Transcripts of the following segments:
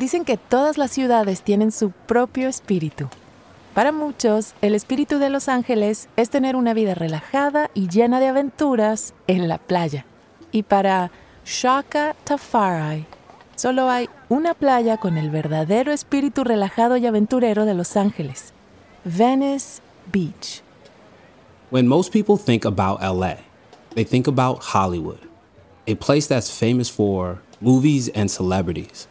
Dicen que todas las ciudades tienen su propio espíritu. Para muchos, el espíritu de Los Ángeles es tener una vida relajada y llena de aventuras en la playa. Y para Shaka Tafari, solo hay una playa con el verdadero espíritu relajado y aventurero de Los Ángeles, Venice Beach. When most people think about LA, they think about Hollywood, a place that's famous for movies and celebrities.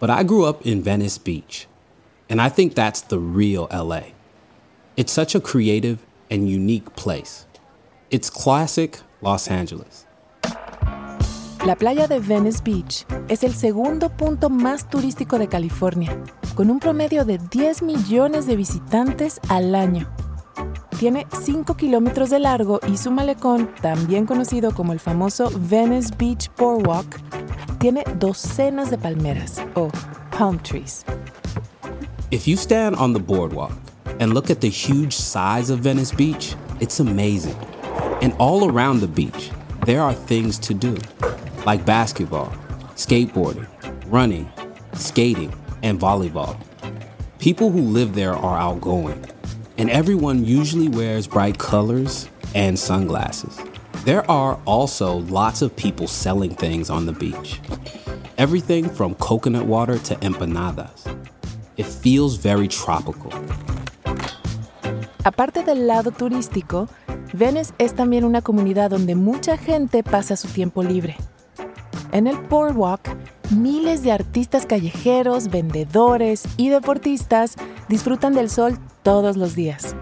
But I grew up in Venice Beach, and I think that's the real LA. It's such a creative and unique place. It's classic Los Angeles. La playa de Venice Beach es el segundo punto más turístico de California, con un promedio de 10 millones de visitantes al año. Tiene 5 kilómetros de largo y su malecón, también conocido como el famoso Venice Beach Boardwalk, tiene docenas de palmeras o palm trees. If you stand on the boardwalk and look at the huge size of Venice Beach, it's amazing. And all around the beach, there are things to do, like basketball, skateboarding, running, skating, and volleyball. People who live there are outgoing, and everyone usually wears bright colors and sunglasses. There are also lots of people selling things on the beach. Everything from coconut water to empanadas. It feels very tropical. Aparte del lado turístico, Venice es también una comunidad donde mucha gente pasa su tiempo libre. En el Boardwalk, miles de artistas callejeros, vendedores y deportistas disfrutan del sol todos los días.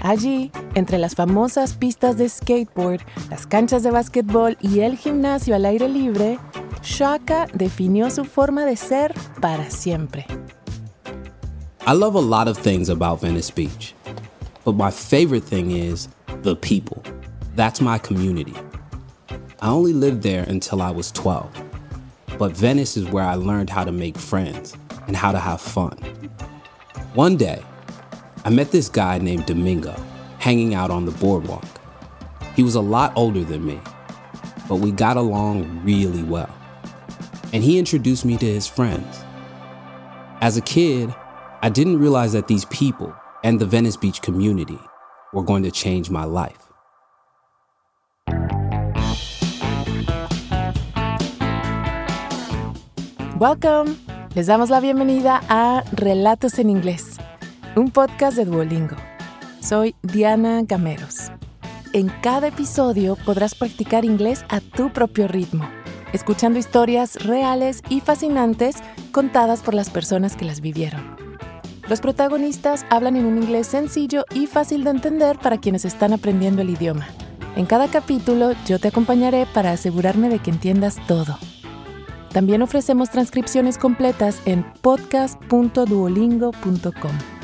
Allí, entre las famosas pistas de skateboard, las canchas de básquetbol y el gimnasio al aire libre, Shaka definió su forma de ser para siempre. I love a lot of things about Venice Beach, but my favorite thing is the people. That's my community. I only lived there until I was 12, but Venice is where I learned how to make friends and how to have fun. One day, I met this guy named Domingo hanging out on the boardwalk. He was a lot older than me, but we got along really well. And he introduced me to his friends. As a kid, I didn't realize that these people and the Venice Beach community were going to change my life. Welcome. Les damos la bienvenida a Relatos en Inglés un podcast de Duolingo. Soy Diana Gameros. En cada episodio podrás practicar inglés a tu propio ritmo, escuchando historias reales y fascinantes contadas por las personas que las vivieron. Los protagonistas hablan en un inglés sencillo y fácil de entender para quienes están aprendiendo el idioma. En cada capítulo yo te acompañaré para asegurarme de que entiendas todo. También ofrecemos transcripciones completas en podcast.duolingo.com.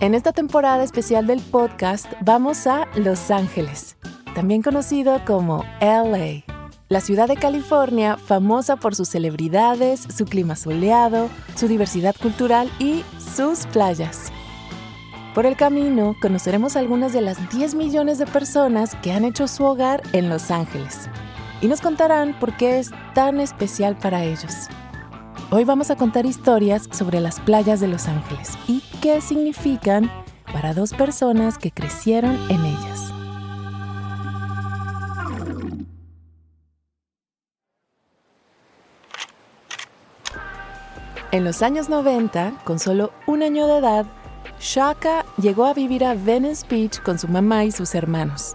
En esta temporada especial del podcast vamos a Los Ángeles, también conocido como LA, la ciudad de California famosa por sus celebridades, su clima soleado, su diversidad cultural y sus playas. Por el camino conoceremos algunas de las 10 millones de personas que han hecho su hogar en Los Ángeles y nos contarán por qué es tan especial para ellos. Hoy vamos a contar historias sobre las playas de Los Ángeles y qué significan para dos personas que crecieron en ellas. En los años 90, con solo un año de edad, Shaka llegó a vivir a Venice Beach con su mamá y sus hermanos.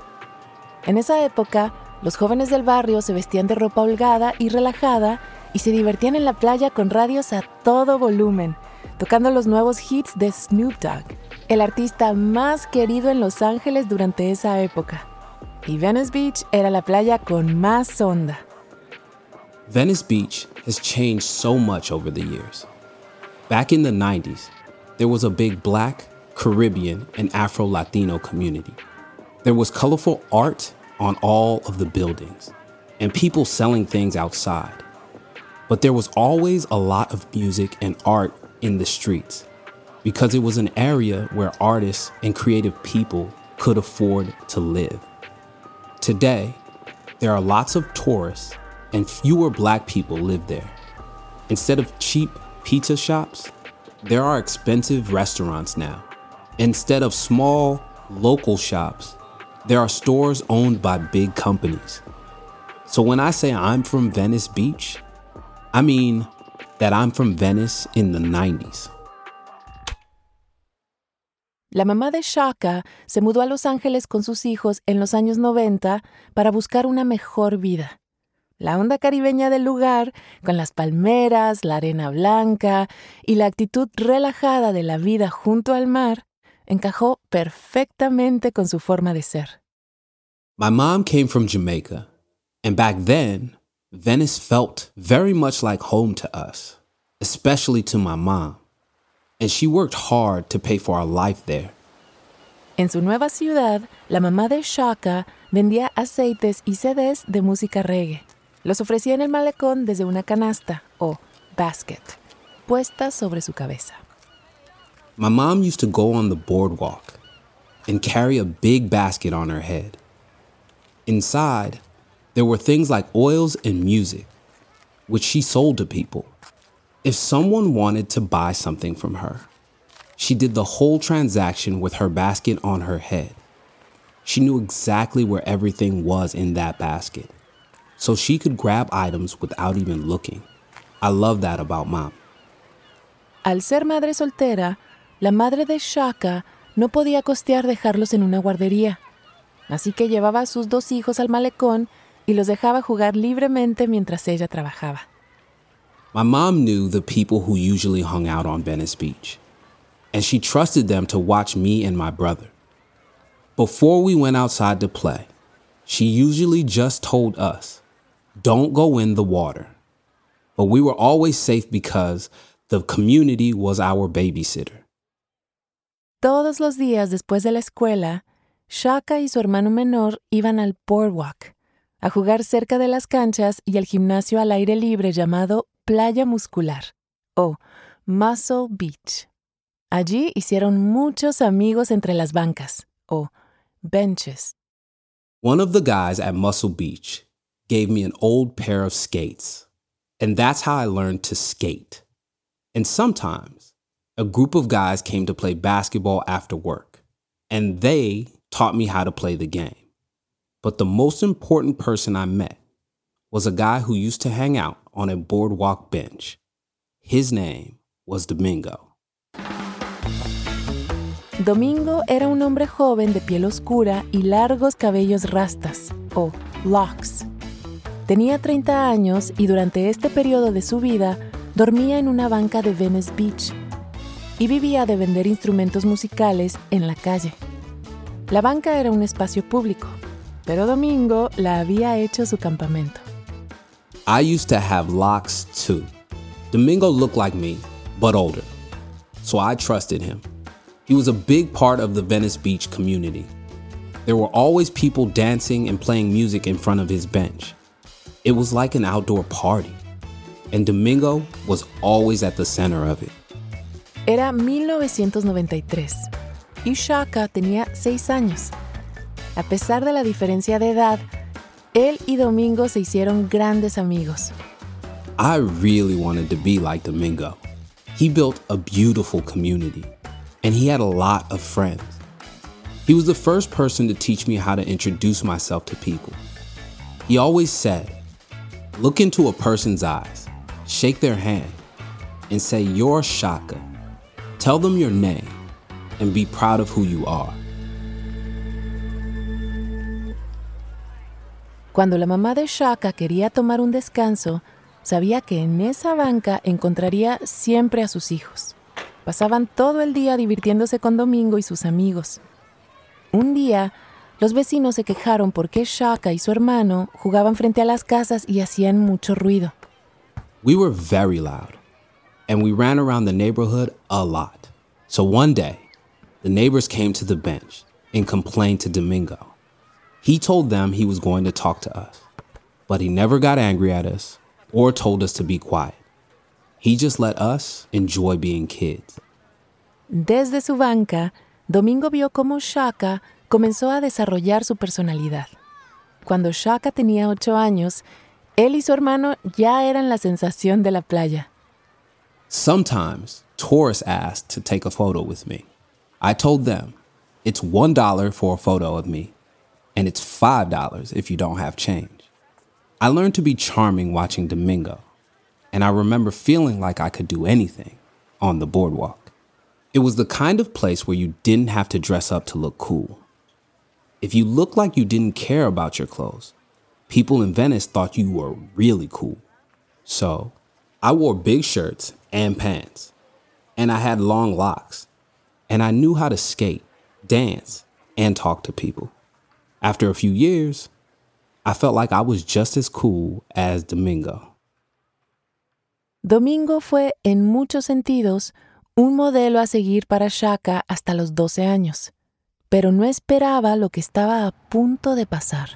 En esa época, los jóvenes del barrio se vestían de ropa holgada y relajada y se divertían en la playa con radios a todo volumen, tocando los nuevos hits de Snoop Dogg, el artista más querido en Los Ángeles durante esa época. Y Venice Beach era la playa con más onda. Venice Beach has changed so much over the years. Back in the 90s, there was a big black, Caribbean, and Afro Latino community. There was colorful art on all of the buildings and people selling things outside. But there was always a lot of music and art in the streets because it was an area where artists and creative people could afford to live. Today, there are lots of tourists and fewer black people live there. Instead of cheap pizza shops, there are expensive restaurants now. Instead of small, local shops, there are stores owned by big companies. So when I say I'm from Venice Beach, I mean that I'm from Venice in the 90s. La mamá de Shaka se mudó a Los Ángeles con sus hijos en los años 90 para buscar una mejor vida. La onda caribeña del lugar, con las palmeras, la arena blanca y la actitud relajada de la vida junto al mar, encajó perfectamente con su forma de ser. My mom came from Jamaica, and back then, Venice felt very much like home to us, especially to my mom. And she worked hard to pay for our life there. En su nueva ciudad, la mamá de Shaka vendía aceites y CDs de música reggae. Los ofrecía en el malecón desde una canasta o basket, puesta sobre su cabeza. My mom used to go on the boardwalk and carry a big basket on her head. Inside, there were things like oils and music, which she sold to people. If someone wanted to buy something from her, she did the whole transaction with her basket on her head. She knew exactly where everything was in that basket, so she could grab items without even looking. I love that about mom. Al ser madre soltera, la madre de Shaka no podía costear dejarlos en una guardería. Así que llevaba a sus dos hijos al malecón y los dejaba jugar libremente mientras ella trabajaba. My mom knew the people who usually hung out on Venice Beach, and she trusted them to watch me and my brother. Before we went outside to play, she usually just told us, don't go in the water. But we were always safe because the community was our babysitter. Todos los días después de la escuela, Shaka y su hermano menor iban al boardwalk, a jugar cerca de las canchas y al gimnasio al aire libre llamado Playa Muscular o Muscle Beach. Allí hicieron muchos amigos entre las bancas o benches. One of the guys at Muscle Beach gave me an old pair of skates, and that's how I learned to skate. And sometimes a group of guys came to play basketball after work, and they taught me how to play the game. But the most important person I met was a guy who used to hang out on a boardwalk bench. His name was Domingo. Domingo era un hombre joven de piel oscura y largos cabellos rastas, o locks. Tenía 30 años y durante este periodo de su vida dormía en una banca de Venice Beach y vivía de vender instrumentos musicales en la calle. La banca era un espacio público, pero Domingo la había hecho su campamento. I used to have locks too. Domingo looked like me, but older, so I trusted him. He was a big part of the Venice Beach community. There were always people dancing and playing music in front of his bench. It was like an outdoor party, and Domingo was always at the center of it. Era 1993 y Shaka tenía 6 años. A pesar de la diferencia de edad, él y Domingo se hicieron grandes amigos. I really wanted to be like Domingo. He built a beautiful community, and he had a lot of friends. He was the first person to teach me how to introduce myself to people. He always said, Look into a person's eyes, shake their hand, and say, You're Shaka. Tell them your name, and be proud of who you are. Cuando la mamá de Shaka quería tomar un descanso, sabía que en esa banca encontraría siempre a sus hijos. Pasaban todo el día divirtiéndose con Domingo y sus amigos. Un día, los vecinos se quejaron porque Shaka y su hermano jugaban frente a las casas y hacían mucho ruido. We were very loud, and we ran around the neighborhood a lot. So one day, the neighbors came to the bench and complained to Domingo. He told them he was going to talk to us, but he never got angry at us or told us to be quiet. He just let us enjoy being kids. Desde su banca, Domingo vio cómo Shaka comenzó a desarrollar su personalidad. Cuando Shaka tenía ocho años, él y su hermano ya eran la sensación de la playa. Sometimes tourists ask to take a photo with me. I told them it's $1 for a photo of me, and it's $5 if you don't have change. I learned to be charming watching Domingo, and I remember feeling like I could do anything on the boardwalk. It was the kind of place where you didn't have to dress up to look cool. If you looked like you didn't care about your clothes, people in Venice thought you were really cool. So, I wore big shirts and pants, and I had long locks, and I knew how to skate, dance, and talk to people. After a few years, I felt like I was just as cool as Domingo. Domingo fue, en muchos sentidos, un modelo a seguir para Shaka hasta los 12 años, pero no esperaba lo que estaba a punto de pasar.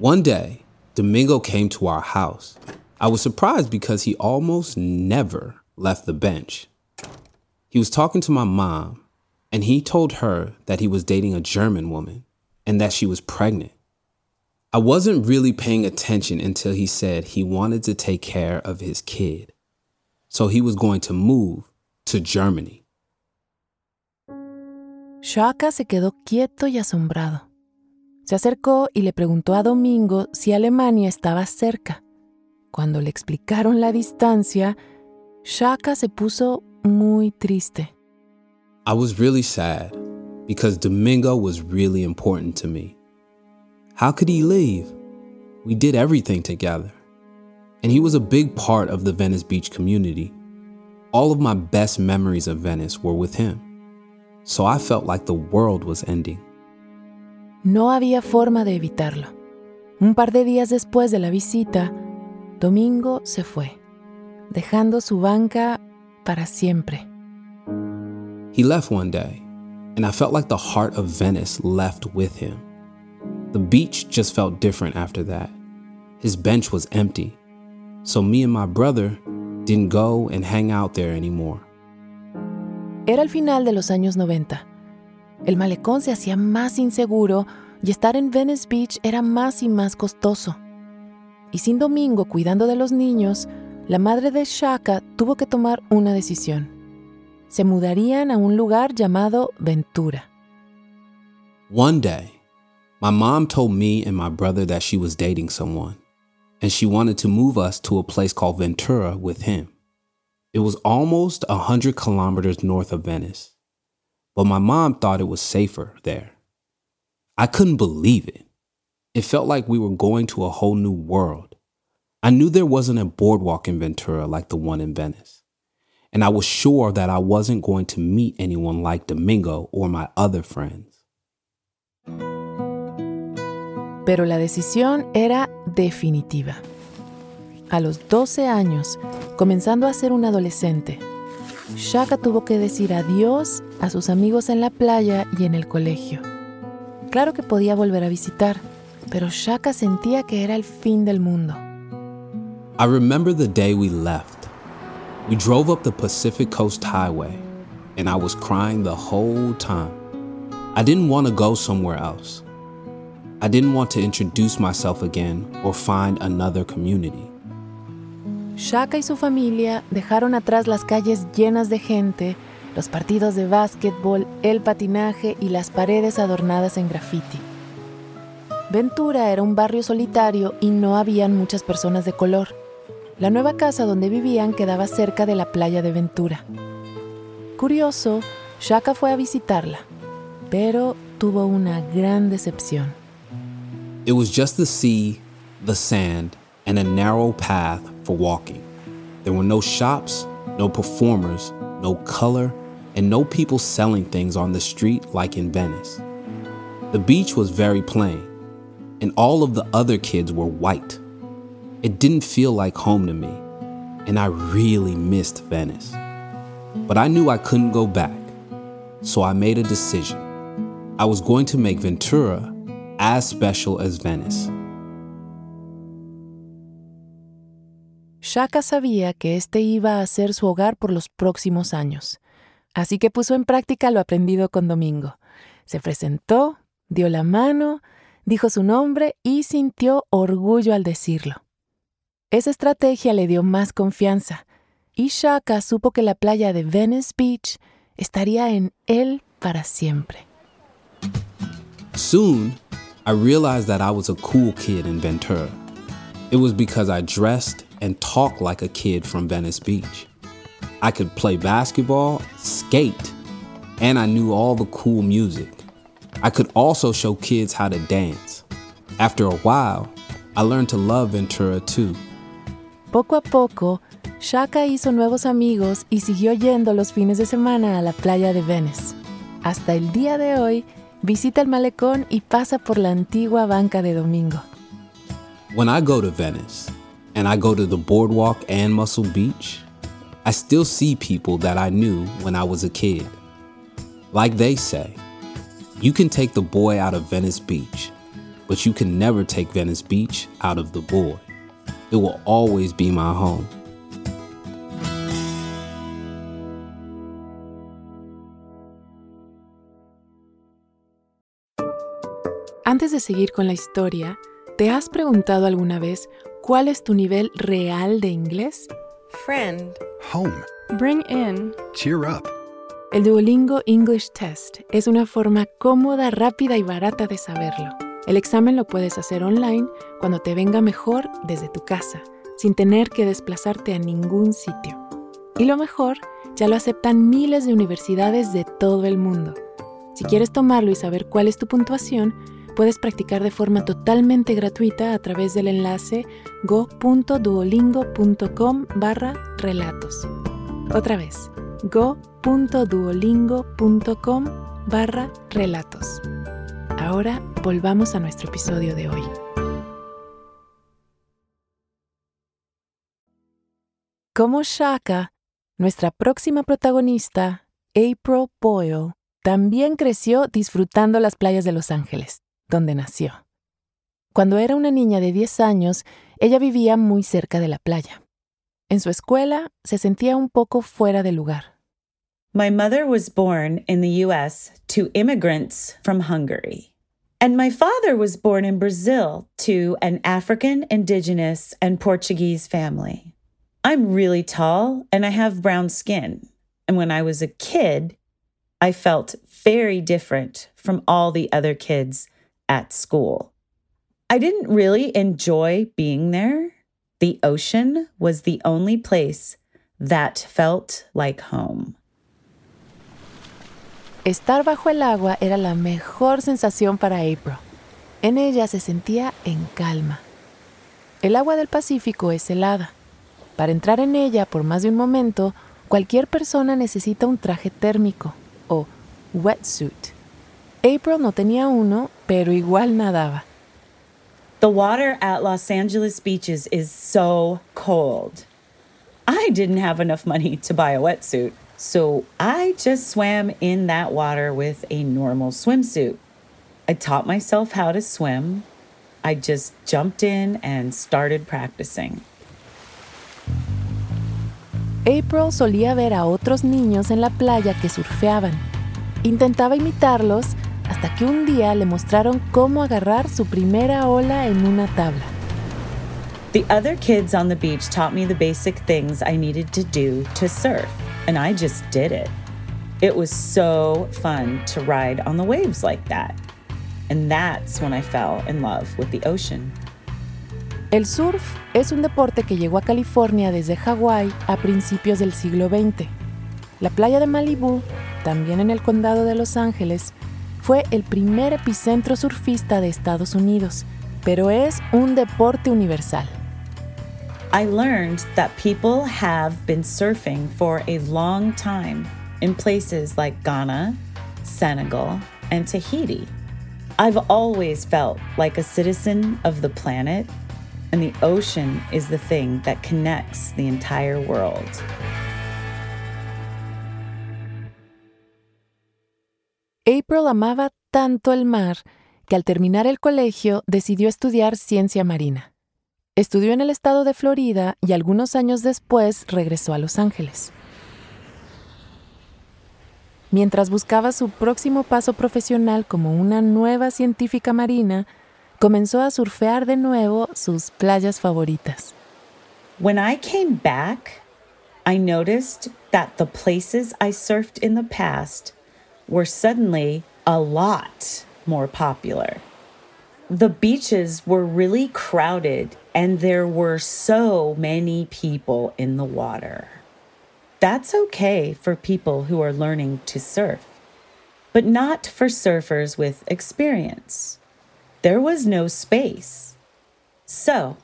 One day, Domingo came to our house. I was surprised because he almost never left the bench. He was talking to my mom, and he told her that he was dating a German woman and that she was pregnant. I wasn't really paying attention until he said he wanted to take care of his kid. So he was going to move to Germany. Shaka se quedó quieto y asombrado. Se acercó y le preguntó a Domingo si Alemania estaba cerca. Cuando le explicaron la distancia, Shaka se puso muy triste. I was really sad because Domingo was really important to me. How could he leave? We did everything together. And he was a big part of the Venice Beach community. All of my best memories of Venice were with him. So I felt like the world was ending. No había forma de evitarlo. Un par de días después de la visita, Domingo se fue, dejando su banca para siempre. He left one day, and I felt like the heart of Venice left with him. The beach just felt different after that. His bench was empty, so me and my brother didn't go and hang out there anymore. Era el final de los años 90. El malecón se hacía más inseguro y estar en Venice Beach era más y más costoso. Y sin Domingo cuidando de los niños, la madre de Shaka tuvo que tomar una decisión. Se mudarían a un lugar llamado Ventura. One day, my mom told me and my brother that she was dating someone, and she wanted to move us to a place called Ventura with him. It was almost a hundred kilometers north of Venice, but my mom thought it was safer there. I couldn't believe it. It felt like we were going to a whole new world. I knew there wasn't a boardwalk in Ventura like the one in Venice. And I was sure that I wasn't going to meet anyone like Domingo or my other friends. Pero la decisión era definitiva. A los 12 años, comenzando a ser un adolescente, Shaka tuvo que decir adiós a sus amigos en la playa y en el colegio. Claro que podía volver a visitar, pero Shaka sentía que era el fin del mundo. I remember the day we left. We drove up the Pacific Coast Highway, and I was crying the whole time. I didn't want to go somewhere else. I didn't want to introduce myself again or find another community. Shaka y su familia dejaron atrás las calles llenas de gente, los partidos de básquetbol, el patinaje y las paredes adornadas en graffiti. Ventura era un barrio solitario y no habían muchas personas de color. La nueva casa donde vivían quedaba cerca de la playa de Ventura. Curioso, Shaka fue a visitarla, pero tuvo una gran decepción. It was just the sea, the sand, and a narrow path for walking. There were no shops, no performers, no color, and no people selling things on the street like in Venice. The beach was very plain, and all of the other kids were white. It didn't feel like home to me, and I really missed Venice. But I knew I couldn't go back, so I made a decision. I was going to make Ventura as special as Venice. Shaka sabía que este iba a ser su hogar por los próximos años, así que puso en práctica lo aprendido con Domingo. Se presentó, dio la mano, dijo su nombre y sintió orgullo al decirlo. Esa estrategia le dio más confianza, y Shaka supo que la playa de Venice Beach estaría en él para siempre. Soon, I realized that I was a cool kid in Ventura. It was because I dressed and talked like a kid from Venice Beach. I could play basketball, skate, and I knew all the cool music. I could also show kids how to dance. After a while, I learned to love Ventura too. Poco a poco, Shaka hizo nuevos amigos y siguió yendo los fines de semana a la playa de Venice. Hasta el día de hoy, visita el malecón y pasa por la antigua banca de domingo. When I go to Venice and I go to the boardwalk and Muscle Beach, I still see people that I knew when I was a kid. Like they say, you can take the boy out of Venice Beach, but you can never take Venice Beach out of the boy. It will always be my home. Antes de seguir con la historia, ¿te has preguntado alguna vez cuál es tu nivel real de inglés? Friend. Home. Bring in. Cheer up. El Duolingo English Test es una forma cómoda, rápida y barata de saberlo. El examen lo puedes hacer online cuando te venga mejor desde tu casa, sin tener que desplazarte a ningún sitio. Y lo mejor, ya lo aceptan miles de universidades de todo el mundo. Si quieres tomarlo y saber cuál es tu puntuación, puedes practicar de forma totalmente gratuita a través del enlace go.duolingo.com barra relatos. Otra vez, go.duolingo.com barra relatos. Ahora volvamos a nuestro episodio de hoy. Como Shaka, nuestra próxima protagonista, April Boyle, también creció disfrutando las playas de Los Ángeles donde nació. Cuando era una niña de 10 años, ella vivía muy cerca de la playa. En su escuela se sentía un poco fuera de lugar. My mother was born in the US to immigrants from Hungary. And my father was born in Brazil to an African, indigenous, and Portuguese family. I'm really tall and I have brown skin. And when I was a kid, I felt very different from all the other kids at school. I didn't really enjoy being there. The ocean was the only place that felt like home. Estar bajo el agua era la mejor sensación para April. En ella se sentía en calma. El agua del Pacífico es helada. Para entrar en ella por más de un momento, cualquier persona necesita un traje térmico o wetsuit. April no tenía uno, pero igual nadaba. The water at Los Angeles beaches is so cold. I didn't have enough money to buy a wetsuit, so I just swam in that water with a normal swimsuit. I taught myself how to swim. I just jumped in and started practicing. April solía ver a otros niños en la playa que surfeaban. Intentaba imitarlos hasta que un día le mostraron cómo agarrar su primera ola en una tabla. The other kids on the beach taught me the basic things I needed to do to surf, and I just did it. It was so fun to ride on the waves like that. And that's when I fell in love with the ocean. El surf es un deporte que llegó a California desde Hawái a principios del siglo XX. La playa de Malibú, también en el condado de Los Ángeles, fue el primer epicentro surfista de Estados Unidos, pero es un deporte universal. I learned that people have been surfing for a long time in places like Ghana, Senegal, and Tahiti. I've always felt like a citizen of the planet, and the ocean is the thing that connects the entire world. April amaba tanto el mar que al terminar el colegio decidió estudiar ciencia marina. Estudió en el estado de Florida y algunos años después regresó a Los Ángeles. Mientras buscaba su próximo paso profesional como una nueva científica marina, comenzó a surfear de nuevo sus playas favoritas. When I came back, I noticed that the places I surfed in the past were suddenly a lot more popular. The beaches were really crowded and there were so many people in the water. That's okay for people who are learning to surf, but not for surfers with experience. There was no space. So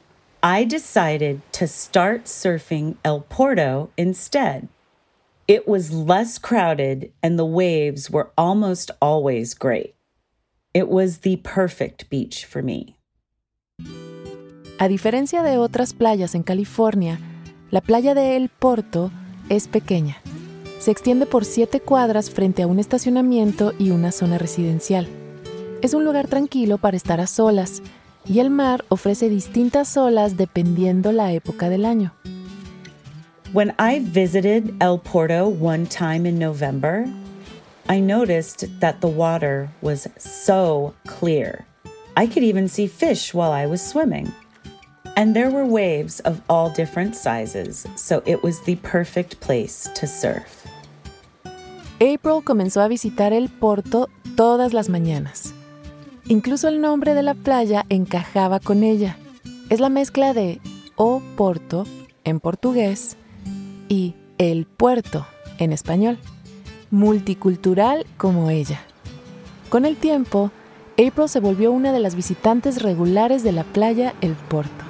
I decided to start surfing El Porto instead. It was less crowded and the waves were almost always great. It was the perfect beach for me. A diferencia de otras playas en California, la playa de El Porto es pequeña. Se extiende por siete cuadras frente a un estacionamiento y una zona residencial. Es un lugar tranquilo para estar a solas y el mar ofrece distintas olas dependiendo la época del año. When I visited El Porto one time in November, I noticed that the water was so clear. I could even see fish while I was swimming. And there were waves of all different sizes, so it was the perfect place to surf. April comenzó a visitar el Porto todas las mañanas. Incluso el nombre de la playa encajaba con ella. Es la mezcla de O Porto en portugués y El Puerto en español, multicultural como ella. Con el tiempo, April se volvió una de las visitantes regulares de la playa El Porto.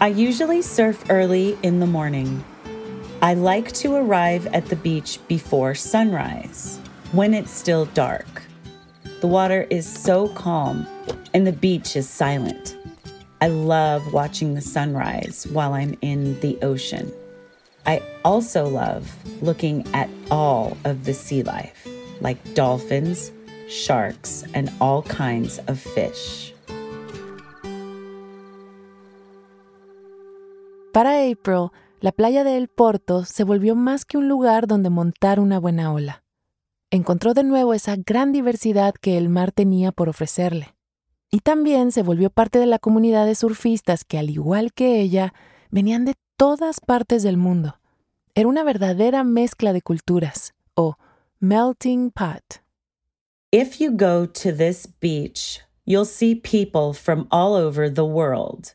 I usually surf early in the morning. I like to arrive at the beach before sunrise, when it's still dark. The water is so calm and the beach is silent. I love watching the sunrise while I'm in the ocean. I also love looking at all of the sea life, like dolphins, sharks, and all kinds of fish. Para April, la playa de El Porto se volvió más que un lugar donde montar una buena ola. encontró de nuevo esa gran diversidad que el mar tenía por ofrecerle. Y también se volvió parte de la comunidad de surfistas que, al igual que ella, venían de todas partes del mundo. Era una verdadera mezcla de culturas, o melting pot. If you go to this beach, you'll see people from all over the world.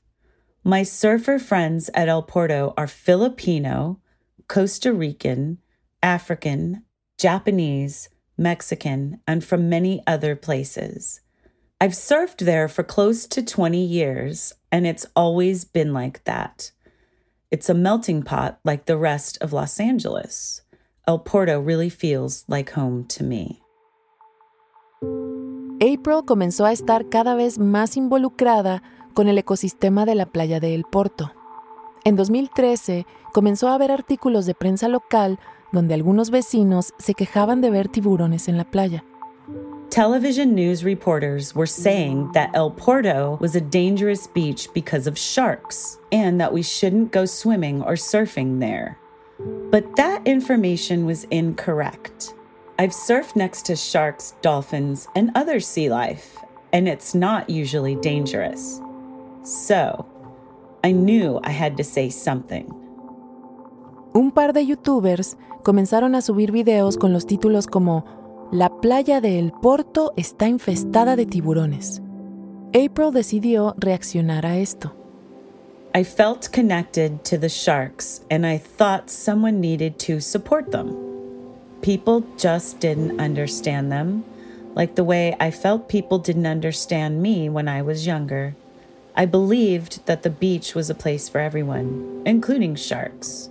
My surfer friends at El Porto are Filipino, Costa Rican, African, Japanese, Mexican, and from many other places. I've surfed there for close to 20 years, and it's always been like that. It's a melting pot like the rest of Los Angeles. El Porto really feels like home to me. April comenzó a estar cada vez más involucrada con el ecosistema de la playa de El Porto. En 2013 comenzó a ver artículos de prensa local donde algunos vecinos se quejaban de ver tiburones en la playa. Television news reporters were saying that El Porto was a dangerous beach because of sharks and that we shouldn't go swimming or surfing there. But that information was incorrect. I've surfed next to sharks, dolphins, and other sea life, and it's not usually dangerous. So, I knew I had to say something. Un par de youtubers comenzaron a subir videos con los títulos como La playa de El Porto está infestada de tiburones. April decidió reaccionar a esto. I felt connected to the sharks and I thought someone needed to support them. People just didn't understand them, like the way I felt people didn't understand me when I was younger. I believed that the beach was a place for everyone, including sharks.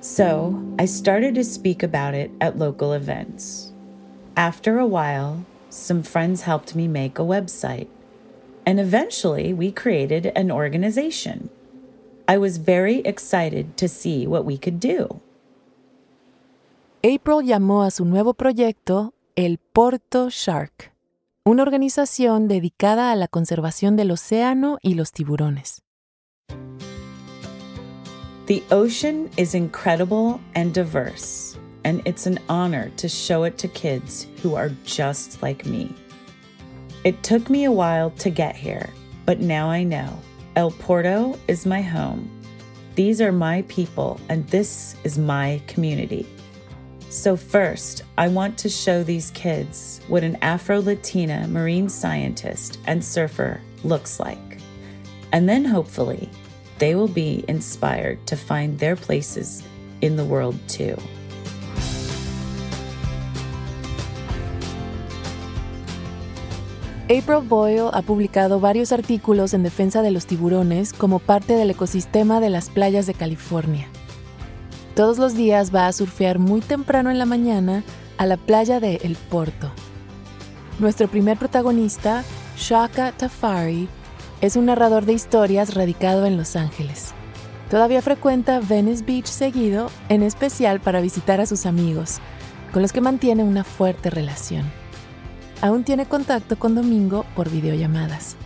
So I started to speak about it at local events. After a while, some friends helped me make a website, and eventually we created an organization. I was very excited to see what we could do. April llamó a su nuevo proyecto el Porto Shark, una organización dedicada a la conservación del océano y los tiburones. The ocean is incredible and diverse, and it's an honor to show it to kids who are just like me. It took me a while to get here, but now I know El Porto is my home. These are my people, and this is my community. So, first, I want to show these kids what an Afro Latina marine scientist and surfer looks like. And then hopefully, they will be inspired to find their places in the world too. April Boyle ha publicado varios artículos en defensa de los tiburones como parte del ecosistema de las playas de California. Todos los días va a surfear muy temprano en la mañana a la playa de El Porto. Nuestro primer protagonista, Shaka Tafari, es un narrador de historias radicado en Los Ángeles. Todavía frecuenta Venice Beach seguido, en especial para visitar a sus amigos, con los que mantiene una fuerte relación aún tiene contacto con Domingo por videollamadas.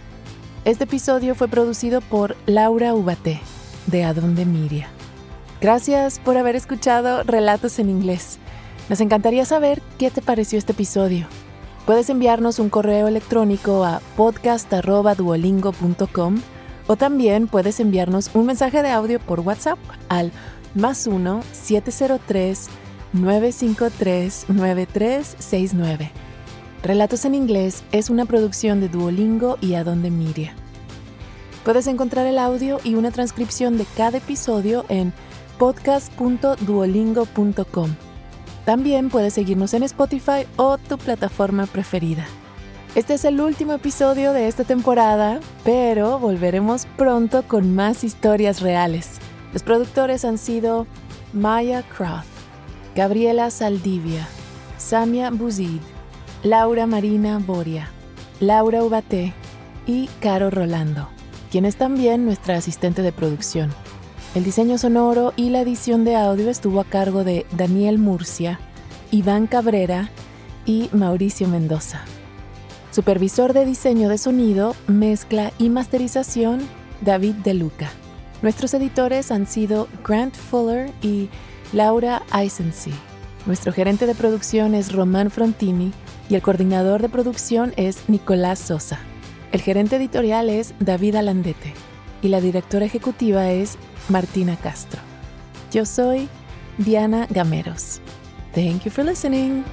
Este episodio fue producido por Laura Ubaté, de Adonde Miria. Gracias por haber escuchado Relatos en Inglés. Nos encantaría saber qué te pareció este episodio. Puedes enviarnos un correo electrónico a podcast.duolingo.com o también puedes enviarnos un mensaje de audio por WhatsApp al más 1-703-953-9369. Relatos en Inglés es una producción de Duolingo y Adonde Miria. Puedes encontrar el audio y una transcripción de cada episodio en podcast.duolingo.com. También puedes seguirnos en Spotify o tu plataforma preferida. Este es el último episodio de esta temporada, pero volveremos pronto con más historias reales. Los productores han sido Maya Croft, Gabriela Saldivia, Samia Buzid, Laura Marina Boria, Laura Ubaté y Caro Rolando, quien es también nuestra asistente de producción. El diseño sonoro y la edición de audio estuvo a cargo de Daniel Murcia, Iván Cabrera y Mauricio Mendoza. Supervisor de diseño de sonido, mezcla y masterización, David De Luca. Nuestros editores han sido Grant Fuller y Laura Eisensee. Nuestro gerente de producción es Román Frontini y el coordinador de producción es Nicolás Sosa. El gerente editorial es David Alandete y la directora ejecutiva es Martina Castro. Yo soy Diana Gameros. Thank you for listening.